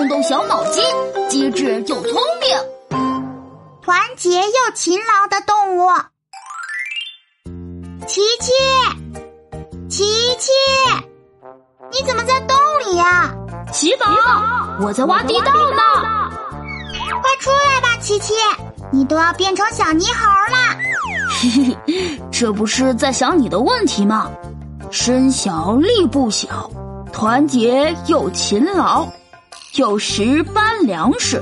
动动小脑筋，机智又聪明，团结又勤劳的动物。琪琪，琪琪，你怎么在洞里呀？奇宝，我在挖地道呢。快出来吧，琪琪，你都要变成小泥猴了。嘿嘿，这不是在想你的问题吗？身小力不小，团结又勤劳，有时搬粮食，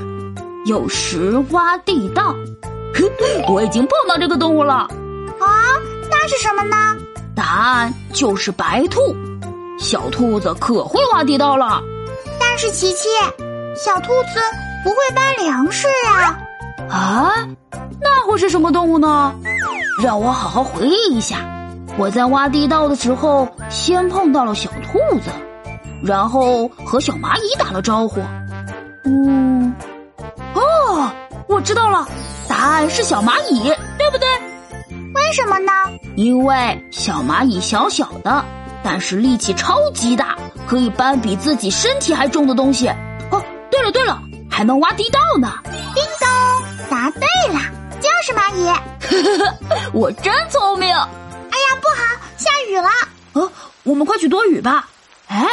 有时挖地道。我已经碰到这个动物了。啊，那是什么呢？答案就是白兔。小兔子可会挖地道了。但是琪琪，小兔子不会搬粮食啊。啊，那会是什么动物呢？让我好好回忆一下。我在挖地道的时候，先碰到了小兔子，然后和小蚂蚁打了招呼。嗯，哦，我知道了，答案是小蚂蚁，对不对？为什么呢？因为小蚂蚁小小的，但是力气超级大，可以搬比自己身体还重的东西。哦，对了对了，还能挖地道呢。叮咚，答对了，就是蚂蚁。我真聪明。哎呀不好，下雨了！哦，我们快去躲雨吧。哎，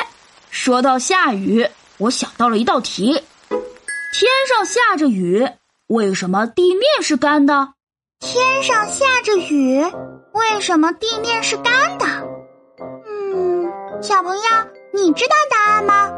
说到下雨，我想到了一道题：天上下着雨，为什么地面是干的？天上下着雨，为什么地面是干的？嗯，小朋友，你知道答案吗？